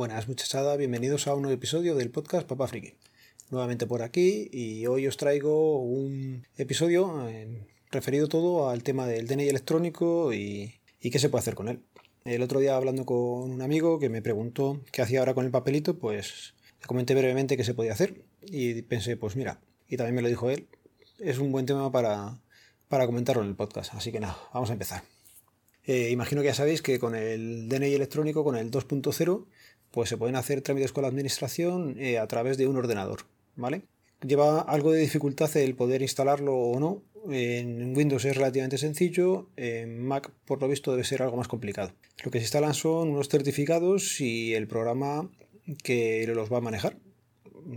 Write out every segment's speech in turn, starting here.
Buenas muchachada, bienvenidos a un nuevo episodio del podcast Papá Friki. Nuevamente por aquí y hoy os traigo un episodio eh, referido todo al tema del DNI electrónico y, qué se puede hacer con él. El otro día hablando con un amigo que me preguntó qué hacía ahora con el papelito, pues le comenté brevemente qué se podía hacer y pensé, pues mira, y también me lo dijo él, es un buen tema para, para comentarlo en el podcast. Así que nada, vamos a empezar. Eh, imagino que ya sabéis que con el DNI electrónico, con el 2.0, pues se pueden hacer trámites con la administración eh, a través de un ordenador, ¿vale? Lleva algo de dificultad el poder instalarlo o no. En Windows es relativamente sencillo, en Mac por lo visto debe ser algo más complicado. Lo que se instalan son unos certificados y el programa que los va a manejar.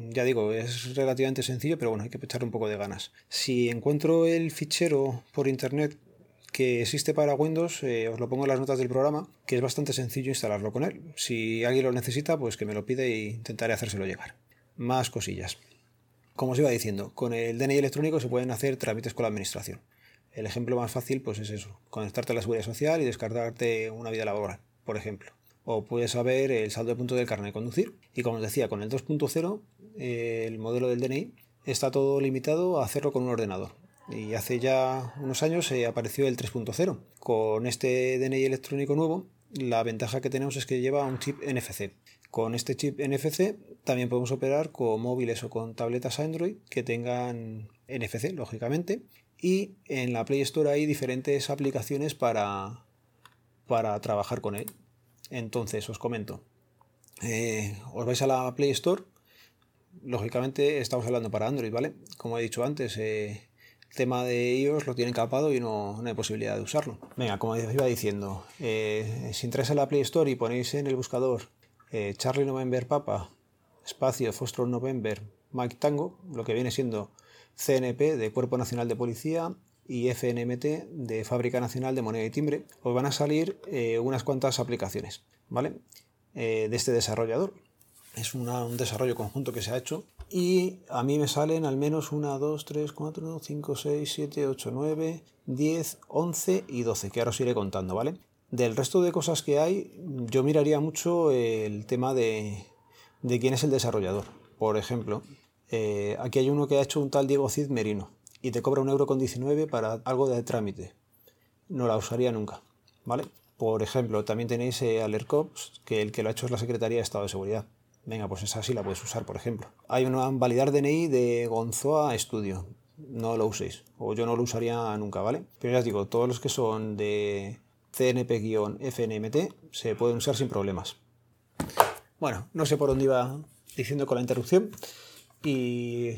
Ya digo, es relativamente sencillo, pero bueno, hay que echarle un poco de ganas. Si encuentro el fichero por internet que existe para Windows, eh, os lo pongo en las notas del programa, que es bastante sencillo instalarlo con él. Si alguien lo necesita, pues que me lo pide e intentaré hacérselo llegar. Más cosillas. Como os iba diciendo, con el DNI electrónico se pueden hacer trámites con la administración. El ejemplo más fácil pues es eso, conectarte a la seguridad social y descargarte una vida laboral, por ejemplo. O puedes saber el saldo de punto del carnet de conducir. Y como os decía, con el 2.0, eh, el modelo del DNI está todo limitado a hacerlo con un ordenador. Y hace ya unos años se apareció el 3.0. Con este DNI electrónico nuevo, la ventaja que tenemos es que lleva un chip NFC. Con este chip NFC también podemos operar con móviles o con tabletas Android que tengan NFC, lógicamente. Y en la Play Store hay diferentes aplicaciones para, para trabajar con él. Entonces, os comento. Eh, os vais a la Play Store. Lógicamente estamos hablando para Android, ¿vale? Como he dicho antes, eh, tema de iOS lo tienen capado y no, hay posibilidad de usarlo. Venga, como iba diciendo, eh, si entráis a la Play Store y ponéis en el buscador eh, Charlie November Papa, espacio Foster November, Mike Tango, lo que viene siendo CNP de Cuerpo Nacional de Policía y FNMT de Fábrica Nacional de Moneda y Timbre, os van a salir eh, unas cuantas aplicaciones, ¿vale? de este desarrollador. Es un desarrollo conjunto que se ha hecho y a mí me salen al menos 1, 2, 3, 4, 5, 6, 7, 8, 9, 10, 11 y 12, que ahora os iré contando, ¿vale? Del resto de cosas que hay, yo miraría mucho el tema de, de quién es el desarrollador. Por ejemplo, eh, aquí hay uno que ha hecho un tal Diego Cid Merino y te cobra un euro con 19 para algo de trámite. No la usaría nunca, ¿vale? Por ejemplo, también tenéis eh, Alercops, que el que lo ha hecho es la Secretaría de Estado de Seguridad. Venga, pues esa sí la puedes usar, por ejemplo. Hay una validar DNI de Gonzoa Studio. No lo uséis. O yo no lo usaría nunca, ¿vale? Pero ya os digo, todos los que son de CNP-FNMT se pueden usar sin problemas. Bueno, no sé por dónde iba diciendo con la interrupción. Y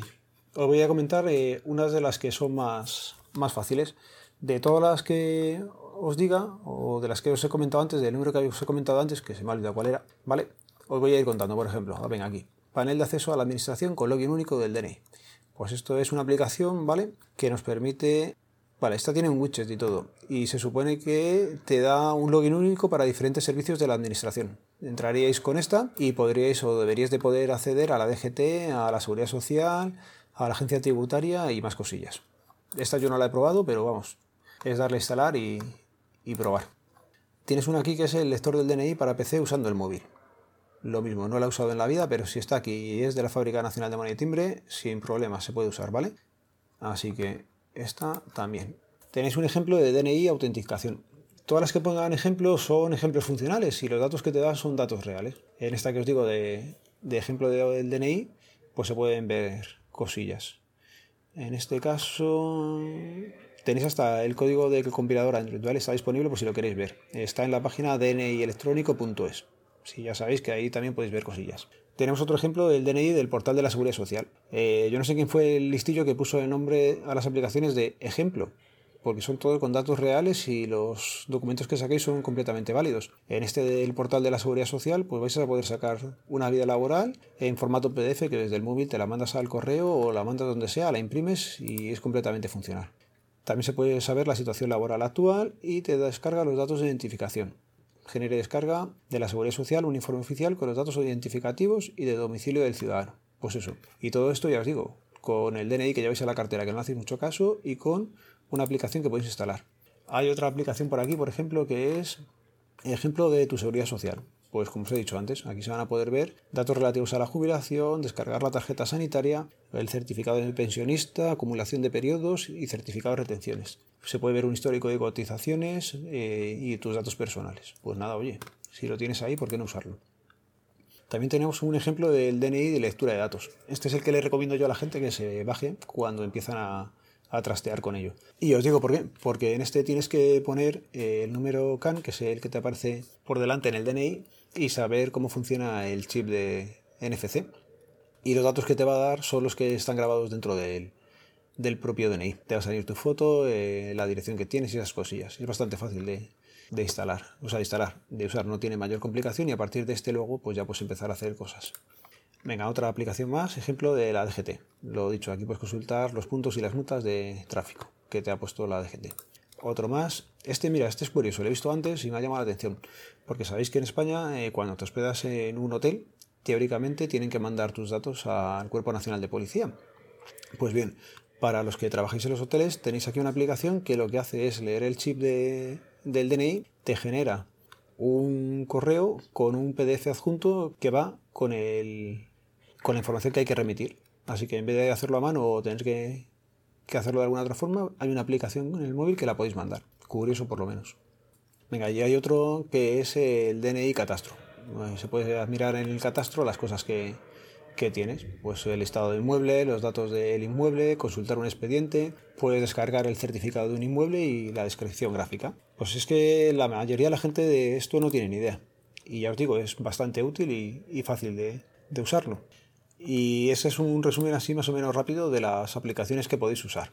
os voy a comentar eh, unas de las que son más, más fáciles. De todas las que os diga, o de las que os he comentado antes, del número que os he comentado antes, que se me ha olvidado cuál era, ¿vale? Os voy a ir contando, por ejemplo, ven aquí, panel de acceso a la administración con login único del DNI. Pues esto es una aplicación, ¿vale? Que nos permite... Vale, esta tiene un widget y todo. Y se supone que te da un login único para diferentes servicios de la administración. Entraríais con esta y podríais o deberíais de poder acceder a la DGT, a la Seguridad Social, a la Agencia Tributaria y más cosillas. Esta yo no la he probado, pero vamos, es darle a instalar y, y probar. Tienes una aquí que es el lector del DNI para PC usando el móvil lo mismo, no la he usado en la vida, pero si está aquí y es de la Fábrica Nacional de Moneda y Timbre, sin problema se puede usar, ¿vale? Así que esta también. Tenéis un ejemplo de DNI autenticación. Todas las que pongan ejemplos son ejemplos funcionales y los datos que te dan son datos reales. En esta que os digo de, ejemplo del DNI, pues se pueden ver cosillas. En este caso tenéis hasta el código del compilador Android, ¿vale? Está disponible por si lo queréis ver. Está en la página dnielectrónico.es. Si ya sabéis que ahí también podéis ver cosillas. Tenemos otro ejemplo del DNI del portal de la Seguridad Social. Eh, yo no sé quién fue el listillo que puso el nombre a las aplicaciones de ejemplo, porque son todos con datos reales y los documentos que saquéis son completamente válidos. En este del portal de la Seguridad Social, pues vais a poder sacar una vida laboral en formato PDF que desde el móvil te la mandas al correo o la mandas donde sea, la imprimes y es completamente funcional. También se puede saber la situación laboral actual y te descarga los datos de identificación genere descarga de la Seguridad Social un informe oficial con los datos identificativos y de domicilio del ciudadano. Pues eso. Y todo esto, ya os digo, con el DNI que lleváis a la cartera, que no hacéis mucho caso, y con una aplicación que podéis instalar. Hay otra aplicación por aquí, por ejemplo, que es ejemplo de tu seguridad social. Pues como os he dicho antes, aquí se van a poder ver datos relativos a la jubilación, descargar la tarjeta sanitaria, el certificado de pensionista, acumulación de periodos y certificado de retenciones. Se puede ver un histórico de cotizaciones eh, y tus datos personales. Pues nada, oye, si lo tienes ahí, ¿por qué no usarlo? También tenemos un ejemplo del DNI de lectura de datos. Este es el que le recomiendo yo a la gente que se baje cuando empiezan a, trastear con ello. Y os digo por qué, porque en este tienes que poner eh, el número CAN, que es el que te aparece por delante en el DNI, y saber cómo funciona el chip de NFC. Y los datos que te va a dar son los que están grabados dentro del, del propio DNI. Te va a salir tu foto, eh, la dirección que tienes y esas cosillas. Es bastante fácil de, de instalar, o sea, de instalar, de usar, no tiene mayor complicación y a partir de este luego pues ya puedes empezar a hacer cosas. Venga, otra aplicación más, ejemplo de la DGT. Lo dicho, aquí puedes consultar los puntos y las notas de tráfico que te ha puesto la DGT. Otro más, este mira, este es curioso, lo he visto antes y me ha llamado la atención, porque sabéis que en España eh, cuando te hospedas en un hotel, teóricamente tienen que mandar tus datos al Cuerpo Nacional de Policía. Pues bien, para los que trabajáis en los hoteles tenéis aquí una aplicación que lo que hace es leer el chip de, del DNI te genera un correo con un PDF adjunto que va con, el, con la información que hay que remitir. Así que en vez de hacerlo a mano o tener que, que hacerlo de alguna otra forma, hay una aplicación en el móvil que la podéis mandar. Curioso por lo menos. Venga, y hay otro que es el DNI catastro. Se puede mirar en el catastro las cosas que, que tienes. Pues el estado del inmueble, los datos del inmueble, consultar un expediente, puedes descargar el certificado de un inmueble y la descripción gráfica. Pues es que la mayoría de la gente de esto no tiene ni idea. Y ya os digo, es bastante útil y, fácil de, de usarlo. Y ese es un resumen así más o menos rápido de las aplicaciones que podéis usar.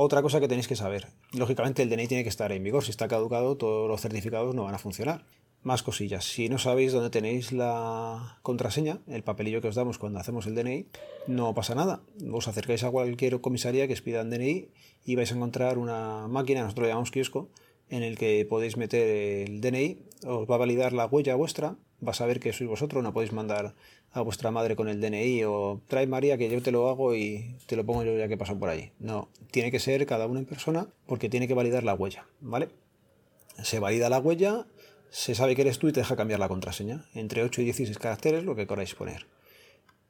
Otra cosa que tenéis que saber, lógicamente el DNI tiene que estar en vigor, si está caducado todos los certificados no van a funcionar. Más cosillas. Si no sabéis dónde tenéis la contraseña, el papelillo que os damos cuando hacemos el DNI, no pasa nada. Os acercáis a cualquier comisaría que os pidan DNI y vais a encontrar una máquina, nosotros lo llamamos kiosco, en el que podéis meter el DNI, os va a validar la huella vuestra, vas a ver que sois vosotros, no podéis mandar a vuestra madre con el DNI o trae María que yo te lo hago y te lo pongo yo ya que paso por allí. No, tiene que ser cada uno en persona porque tiene que validar la huella, ¿vale? Se valida la huella se sabe que eres tú y te deja cambiar la contraseña. Entre 8 y 16 caracteres, lo que queráis poner.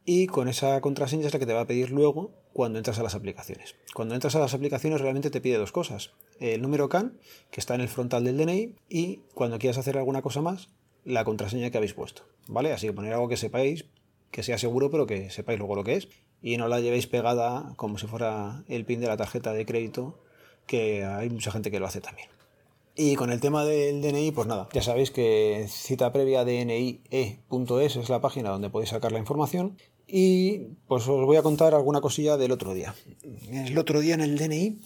Y con esa contraseña es la que te va a pedir luego cuando entras a las aplicaciones. Cuando entras a las aplicaciones realmente te pide dos cosas. El número CAN, que está en el frontal del DNI, y cuando quieras hacer alguna cosa más, la contraseña que habéis puesto. ¿Vale? Así que poner algo que sepáis, que sea seguro, pero que sepáis luego lo que es. Y no la llevéis pegada como si fuera el pin de la tarjeta de crédito, que hay mucha gente que lo hace también. Y con el tema del DNI, pues nada, ya sabéis que cita previa dnie.es es la página donde podéis sacar la información. Y pues os voy a contar alguna cosilla del otro día. El otro día en el DNI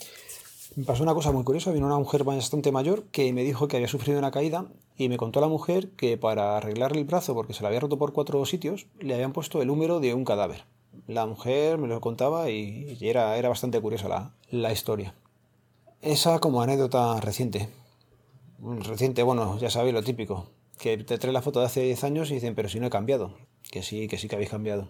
me pasó una cosa muy curiosa. Vino una mujer bastante mayor que me dijo que había sufrido una caída y me contó la mujer que para arreglarle el brazo, porque se le había roto por cuatro sitios, le habían puesto el número de un cadáver. La mujer me lo contaba y era, era bastante curiosa la, la historia. Esa como anécdota reciente reciente, bueno, ya sabéis lo típico, que te trae la foto de hace 10 años y dicen, pero si no he cambiado, que sí, que sí que habéis cambiado.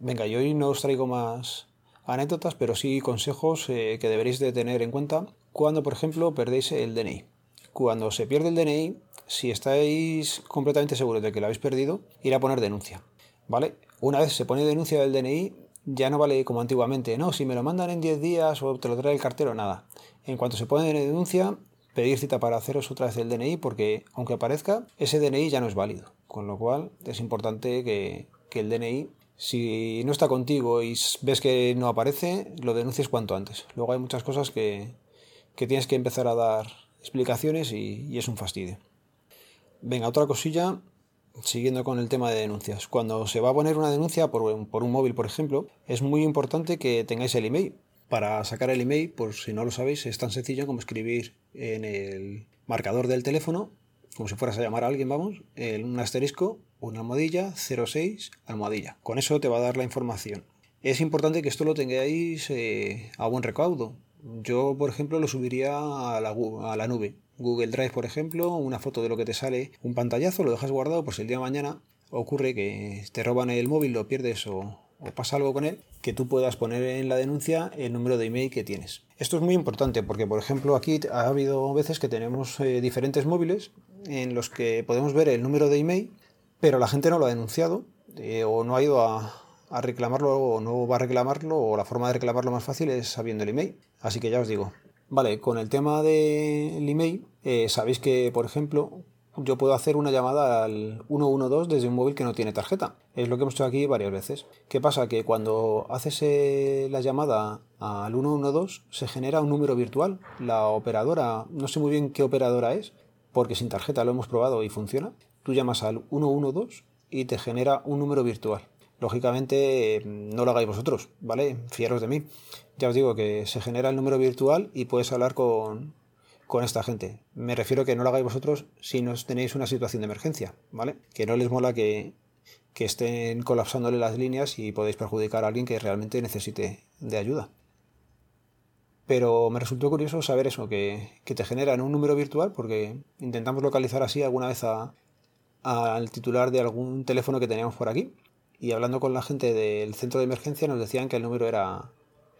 Venga, yo hoy no os traigo más anécdotas, pero sí consejos eh, que deberéis de tener en cuenta cuando, por ejemplo, perdéis el DNI. Cuando se pierde el DNI, si estáis completamente seguros de que lo habéis perdido, ir a poner denuncia. ¿Vale? Una vez se pone denuncia del DNI, ya no vale como antiguamente, no, si me lo mandan en 10 días o te lo trae el cartero, nada. En cuanto se pone denuncia, pedir cita para haceros otra vez el DNI porque aunque aparezca, ese DNI ya no es válido. Con lo cual es importante que, el DNI, si no está contigo y ves que no aparece, lo denuncies cuanto antes. Luego hay muchas cosas que, tienes que empezar a dar explicaciones y, es un fastidio. Venga, otra cosilla, siguiendo con el tema de denuncias. Cuando se va a poner una denuncia por, por un móvil, por ejemplo, es muy importante que tengáis el email para sacar el email, por si no lo sabéis, es tan sencillo como escribir en el marcador del teléfono, como si fueras a llamar a alguien, vamos, un asterisco, una almohadilla, 06, almohadilla. Con eso te va a dar la información. Es importante que esto lo tengáis eh, a buen recaudo. Yo, por ejemplo, lo subiría a la, a la nube. Google Drive, por ejemplo, una foto de lo que te sale, un pantallazo, lo dejas guardado, pues el día de mañana ocurre que te roban el móvil, lo pierdes o, o pasa algo con él, que tú puedas poner en la denuncia el número de email que tienes. Esto es muy importante porque, por ejemplo, aquí ha habido veces que tenemos eh, diferentes móviles en los que podemos ver el número de email, pero la gente no lo ha denunciado eh, o no ha ido a, reclamarlo o no va a reclamarlo o la forma de reclamarlo más fácil es sabiendo el email. Así que ya os digo. Vale, con el tema del email, eh, sabéis que, por ejemplo, yo puedo hacer una llamada al 112 desde un móvil que no tiene tarjeta. Es lo que hemos hecho aquí varias veces. ¿Qué pasa? Que cuando haces eh, la llamada al 112 se genera un número virtual. La operadora, no sé muy bien qué operadora es, porque sin tarjeta lo hemos probado y funciona. Tú llamas al 112 y te genera un número virtual. Lógicamente no lo hagáis vosotros, ¿vale? Fiaros de mí. Ya os digo que se genera el número virtual y puedes hablar con, con esta gente. Me refiero que no lo hagáis vosotros si no tenéis una situación de emergencia, ¿vale? Que no les mola que, estén colapsándole las líneas y podéis perjudicar a alguien que realmente necesite de ayuda. Pero me resultó curioso saber eso, que, te generan un número virtual, porque intentamos localizar así alguna vez al titular de algún teléfono que teníamos por aquí. Y hablando con la gente del centro de emergencia nos decían que el número era,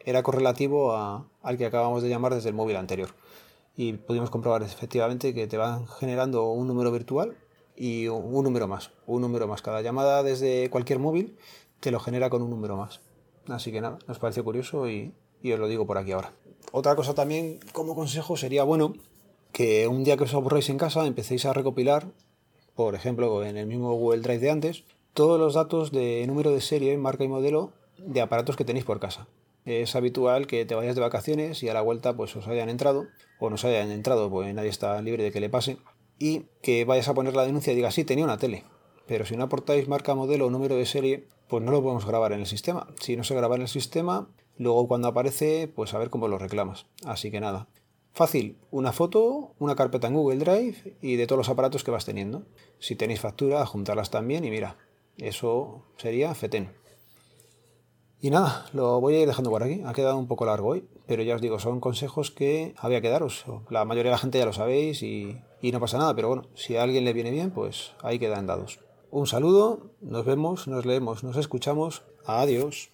era correlativo al que acabamos de llamar desde el móvil anterior y pudimos comprobar efectivamente que te van generando un número virtual y un número más, un número más. Cada llamada desde cualquier móvil te lo genera con un número más. Así que nada, nos pareció curioso y, os lo digo por aquí ahora. Otra cosa también como consejo sería bueno que un día que os aburréis en casa empecéis a recopilar, por ejemplo en el mismo Google Drive de antes, todos los datos de número de serie, marca y modelo de aparatos que tenéis por casa es habitual que te vayas de vacaciones y a la vuelta pues os hayan entrado o no os hayan entrado, pues nadie está libre de que le pase, y que vayas a poner la denuncia y digas, sí, tenía una tele, pero si no aportáis marca, modelo o número de serie, pues no lo podemos grabar en el sistema. Si no se graba en el sistema, luego cuando aparece, pues a ver cómo lo reclamas. Así que nada. Fácil, una foto, una carpeta en Google Drive y de todos los aparatos que vas teniendo. Si tenéis factura, juntarlas también y mira, eso sería FETEN. Y nada, lo voy a ir dejando por aquí. Ha quedado un poco largo hoy, pero ya os digo, son consejos que había que daros. La mayoría de la gente ya lo sabéis y, no pasa nada, pero bueno, si a alguien le viene bien, pues ahí quedan dados. Un saludo, nos vemos, nos leemos, nos escuchamos. Adiós.